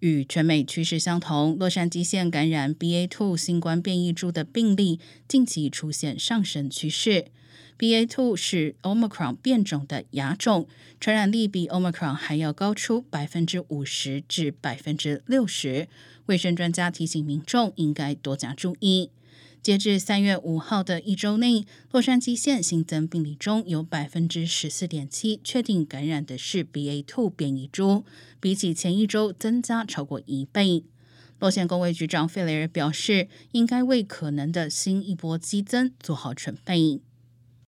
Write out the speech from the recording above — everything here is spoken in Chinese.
与全美趋势相同，洛杉矶县感染 BA.2 新冠变异株的病例近期出现上升趋势。BA.2 是 Omicron 变种的亚种，传染力比 Omicron 还要高出百分之五十至百分之六十。卫生专家提醒民众应该多加注意。截至三月五号的一周内，洛杉矶县新增病例中有百分之十四点七确定感染的是 BA.2 变异株，比起前一周增加超过一倍。洛县公卫局长费雷尔表示，应该为可能的新一波激增做好准备。